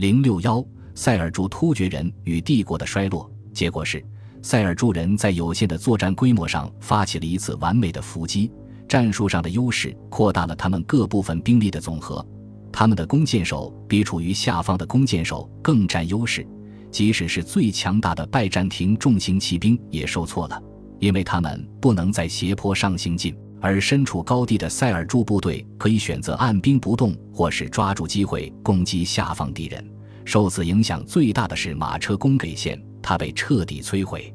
零六幺，塞尔柱突厥人与帝国的衰落。结果是，塞尔柱人在有限的作战规模上发起了一次完美的伏击，战术上的优势扩大了他们各部分兵力的总和。他们的弓箭手比处于下方的弓箭手更占优势，即使是最强大的拜占庭重型骑兵也受挫了，因为他们不能在斜坡上行进，而身处高地的塞尔柱部队可以选择按兵不动，或是抓住机会攻击下方敌人。受此影响最大的是马车供给线，它被彻底摧毁。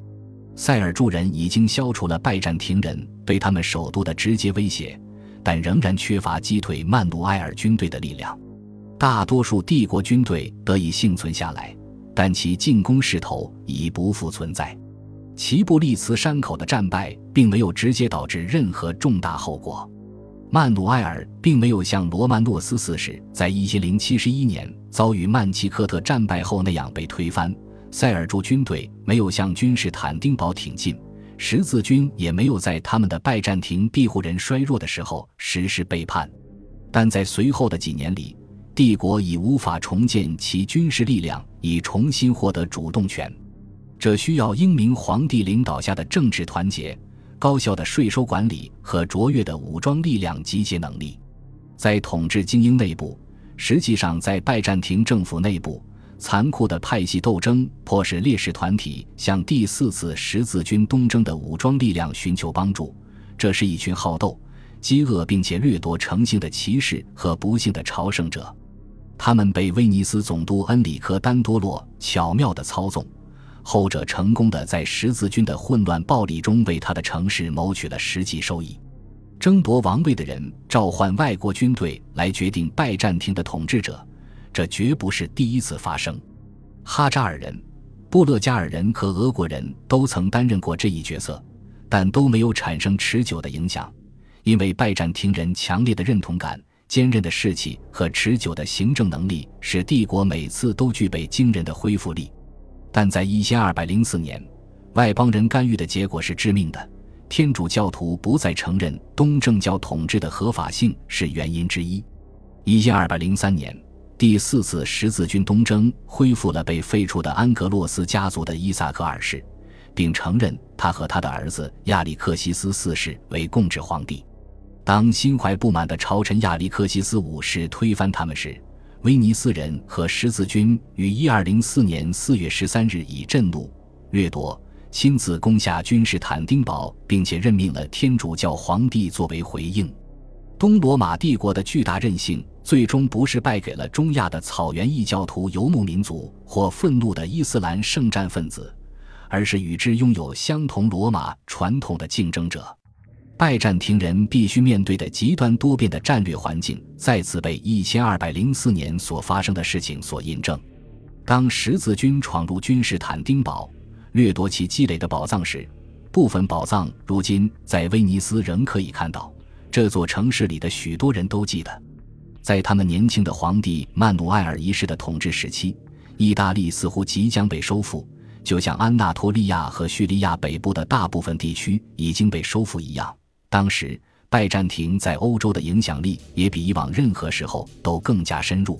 塞尔柱人已经消除了拜占庭人对他们首都的直接威胁。但仍然缺乏击退曼努埃尔军队的力量，大多数帝国军队得以幸存下来，但其进攻势头已不复存在。齐布利茨山口的战败并没有直接导致任何重大后果，曼努埃尔并没有像罗曼诺斯四世在一千零七十一年遭遇曼奇科特战败后那样被推翻，塞尔柱军队没有向君士坦丁堡挺进。十字军也没有在他们的拜占庭庇护人衰弱的时候实施背叛，但在随后的几年里，帝国已无法重建其军事力量，以重新获得主动权。这需要英明皇帝领导下的政治团结、高效的税收管理和卓越的武装力量集结能力。在统治精英内部，实际上在拜占庭政府内部。残酷的派系斗争迫使烈士团体向第四次十字军东征的武装力量寻求帮助。这是一群好斗、饥饿并且掠夺成性的骑士和不幸的朝圣者。他们被威尼斯总督恩里克·丹多洛巧妙地操纵，后者成功的在十字军的混乱暴力中为他的城市谋取了实际收益。争夺王位的人召唤外国军队来决定拜占庭的统治者。这绝不是第一次发生，哈扎尔人、布勒加尔人和俄国人都曾担任过这一角色，但都没有产生持久的影响，因为拜占庭人强烈的认同感、坚韧的士气和持久的行政能力使帝国每次都具备惊人的恢复力。但在一千二百零四年，外邦人干预的结果是致命的，天主教徒不再承认东正教统治的合法性是原因之一。一千二百零三年。第四次十字军东征恢复了被废除的安格洛斯家族的伊萨克二世，并承认他和他的儿子亚历克西斯四世为共治皇帝。当心怀不满的朝臣亚历克西斯五世推翻他们时，威尼斯人和十字军于一二零四年四月十三日以震怒、掠夺亲自攻下君士坦丁堡，并且任命了天主教皇帝作为回应。东罗马帝国的巨大韧性。最终不是败给了中亚的草原异教徒游牧民族或愤怒的伊斯兰圣战分子，而是与之拥有相同罗马传统的竞争者。拜占庭人必须面对的极端多变的战略环境，再次被一千二百零四年所发生的事情所印证。当十字军闯入君士坦丁堡，掠夺其积累的宝藏时，部分宝藏如今在威尼斯仍可以看到。这座城市里的许多人都记得。在他们年轻的皇帝曼努埃尔一世的统治时期，意大利似乎即将被收复，就像安纳托利亚和叙利亚北部的大部分地区已经被收复一样。当时，拜占庭在欧洲的影响力也比以往任何时候都更加深入。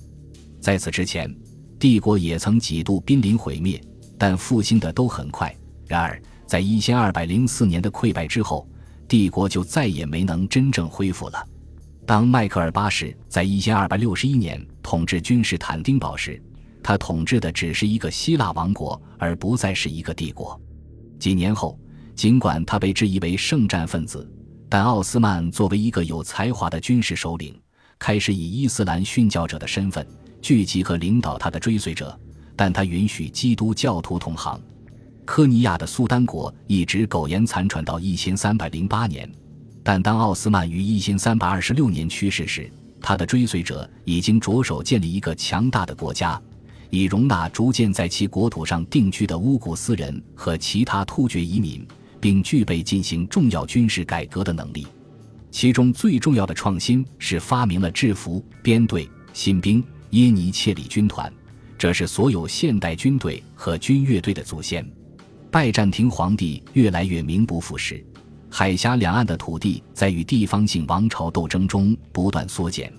在此之前，帝国也曾几度濒临毁灭，但复兴的都很快。然而，在一千二百零四年的溃败之后，帝国就再也没能真正恢复了。当迈克尔八世在一千二百六十一年统治君士坦丁堡时，他统治的只是一个希腊王国，而不再是一个帝国。几年后，尽管他被质疑为圣战分子，但奥斯曼作为一个有才华的军事首领，开始以伊斯兰殉教者的身份聚集和领导他的追随者。但他允许基督教徒同行。科尼亚的苏丹国一直苟延残喘到一千三百零八年。但当奥斯曼于一千三百二十六年去世时，他的追随者已经着手建立一个强大的国家，以容纳逐渐在其国土上定居的乌古斯人和其他突厥移民，并具备进行重要军事改革的能力。其中最重要的创新是发明了制服、编队、新兵、耶尼切里军团，这是所有现代军队和军乐队的祖先。拜占庭皇帝越来越名不副实。海峡两岸的土地在与地方性王朝斗争中不断缩减，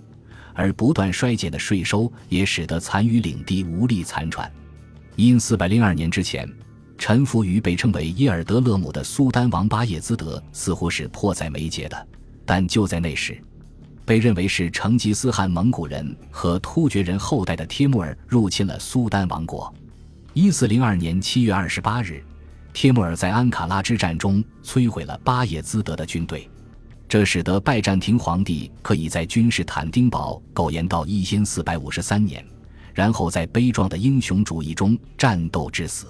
而不断衰减的税收也使得残余领地无力残喘。因四百零二年之前，臣服于被称为耶尔德勒姆的苏丹王巴叶兹德似乎是迫在眉睫的。但就在那时，被认为是成吉思汗蒙古人和突厥人后代的帖木儿入侵了苏丹王国。一四零二年七月二十八日，帖木儿在安卡拉之战中摧毁了巴叶兹德的军队，这使得拜占庭皇帝可以在君士坦丁堡苟延到一千四百五十三年，然后在悲壮的英雄主义中战斗至死。